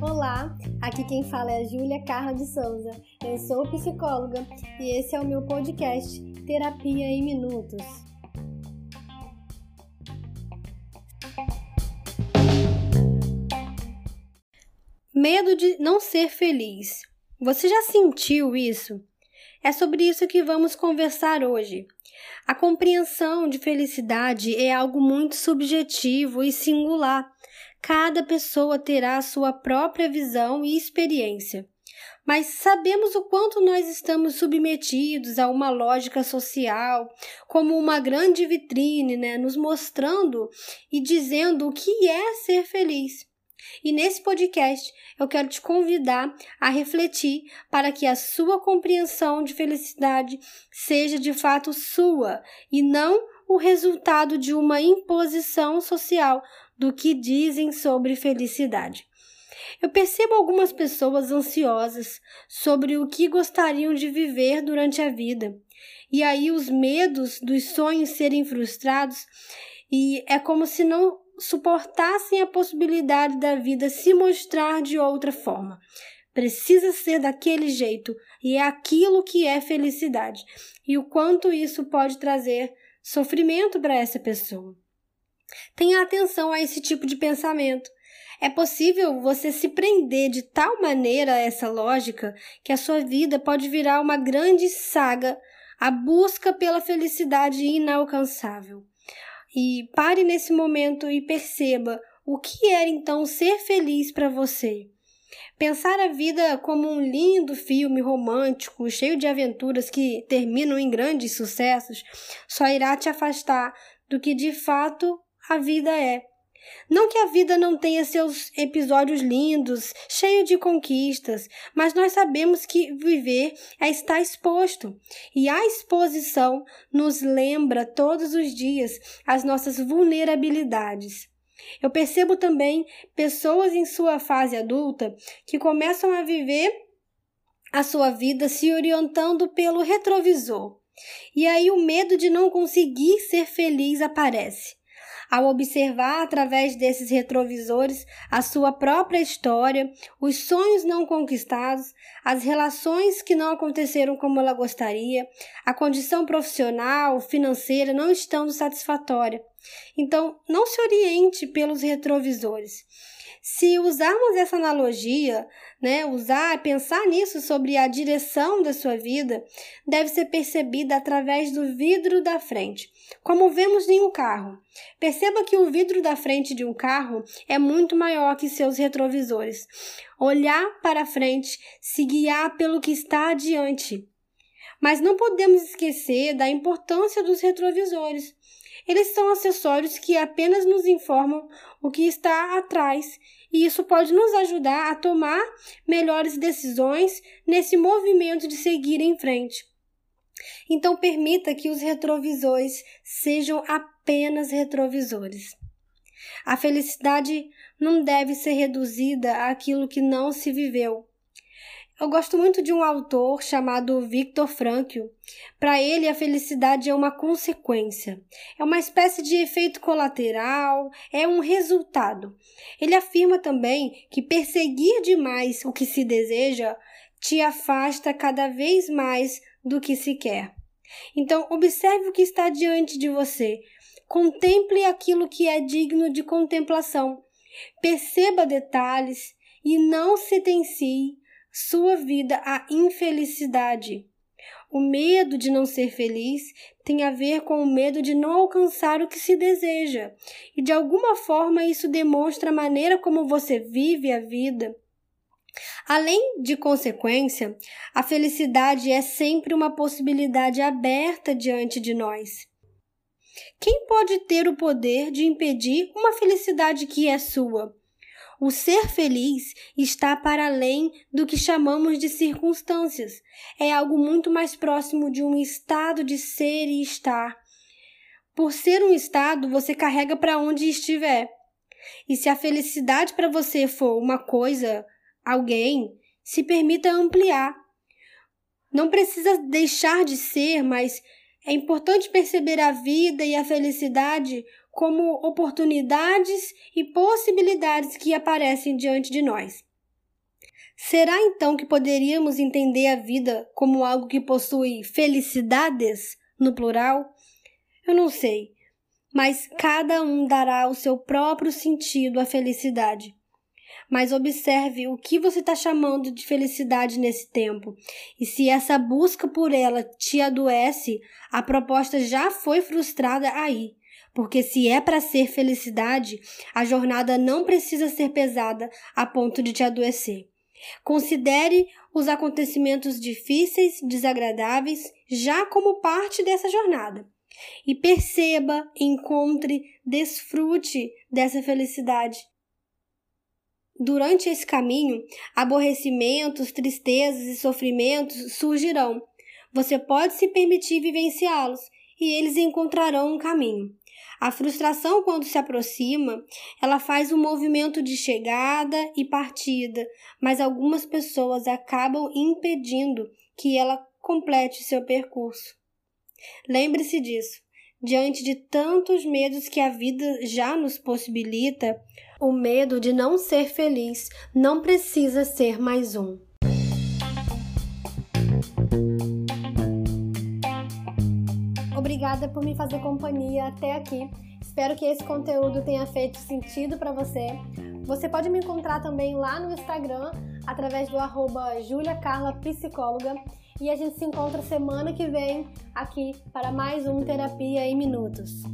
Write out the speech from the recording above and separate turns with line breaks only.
Olá, aqui quem fala é a Júlia Carla de Souza. Eu sou psicóloga e esse é o meu podcast Terapia em Minutos. Medo de não ser feliz. Você já sentiu isso? É sobre isso que vamos conversar hoje. A compreensão de felicidade é algo muito subjetivo e singular. Cada pessoa terá a sua própria visão e experiência. Mas sabemos o quanto nós estamos submetidos a uma lógica social, como uma grande vitrine, né, nos mostrando e dizendo o que é ser feliz. E nesse podcast eu quero te convidar a refletir para que a sua compreensão de felicidade seja de fato sua e não o resultado de uma imposição social do que dizem sobre felicidade. Eu percebo algumas pessoas ansiosas sobre o que gostariam de viver durante a vida. E aí os medos dos sonhos serem frustrados e é como se não suportassem a possibilidade da vida se mostrar de outra forma. Precisa ser daquele jeito e é aquilo que é felicidade. E o quanto isso pode trazer sofrimento para essa pessoa. Tenha atenção a esse tipo de pensamento. É possível você se prender de tal maneira a essa lógica que a sua vida pode virar uma grande saga, a busca pela felicidade inalcançável. E pare nesse momento e perceba o que era então ser feliz para você. Pensar a vida como um lindo filme romântico, cheio de aventuras que terminam em grandes sucessos, só irá te afastar do que de fato a vida é. Não que a vida não tenha seus episódios lindos, cheio de conquistas, mas nós sabemos que viver é estar exposto. E a exposição nos lembra todos os dias as nossas vulnerabilidades. Eu percebo também pessoas em sua fase adulta que começam a viver a sua vida se orientando pelo retrovisor. E aí o medo de não conseguir ser feliz aparece ao observar através desses retrovisores a sua própria história, os sonhos não conquistados, as relações que não aconteceram como ela gostaria, a condição profissional, financeira não estando satisfatória. Então, não se oriente pelos retrovisores. Se usarmos essa analogia, né, usar, pensar nisso sobre a direção da sua vida, deve ser percebida através do vidro da frente, como vemos em um carro. Perceba que o vidro da frente de um carro é muito maior que seus retrovisores. Olhar para frente, se guiar pelo que está adiante. Mas não podemos esquecer da importância dos retrovisores. Eles são acessórios que apenas nos informam o que está atrás, e isso pode nos ajudar a tomar melhores decisões nesse movimento de seguir em frente. Então, permita que os retrovisores sejam apenas retrovisores. A felicidade não deve ser reduzida àquilo que não se viveu, eu gosto muito de um autor chamado Viktor Frankl. Para ele, a felicidade é uma consequência, é uma espécie de efeito colateral, é um resultado. Ele afirma também que perseguir demais o que se deseja te afasta cada vez mais do que se quer. Então, observe o que está diante de você. Contemple aquilo que é digno de contemplação. Perceba detalhes e não sentencie sua vida à infelicidade. O medo de não ser feliz tem a ver com o medo de não alcançar o que se deseja, e de alguma forma isso demonstra a maneira como você vive a vida. Além de consequência, a felicidade é sempre uma possibilidade aberta diante de nós. Quem pode ter o poder de impedir uma felicidade que é sua? O ser feliz está para além do que chamamos de circunstâncias. É algo muito mais próximo de um estado de ser e estar. Por ser um estado, você carrega para onde estiver. E se a felicidade para você for uma coisa, alguém, se permita ampliar. Não precisa deixar de ser, mas É importante perceber a vida e a felicidade como oportunidades e possibilidades que aparecem diante de nós. Será então que poderíamos entender a vida como algo que possui felicidades, no plural? Eu não sei, mas cada um dará o seu próprio sentido à felicidade. Mas observe o que você está chamando de felicidade nesse tempo. E se essa busca por ela te adoece, a proposta já foi frustrada aí. Porque se é para ser felicidade, a jornada não precisa ser pesada a ponto de te adoecer. Considere os acontecimentos difíceis, desagradáveis, já como parte dessa jornada. E perceba, encontre, desfrute dessa felicidade. Durante esse caminho, aborrecimentos, tristezas e sofrimentos surgirão. Você pode se permitir vivenciá-los e eles encontrarão um caminho. A frustração, quando se aproxima, ela faz um movimento de chegada e partida, mas algumas pessoas acabam impedindo que ela complete seu percurso. Lembre-se disso. Diante de tantos medos que a vida já nos possibilita, o medo de não ser feliz não precisa ser mais um. Obrigada por me fazer companhia até aqui. Espero que esse conteúdo tenha feito sentido para você. Você pode me encontrar também lá no Instagram através do arroba juliacarlapsicóloga e a gente se encontra semana que vem aqui para mais um Terapia em Minutos.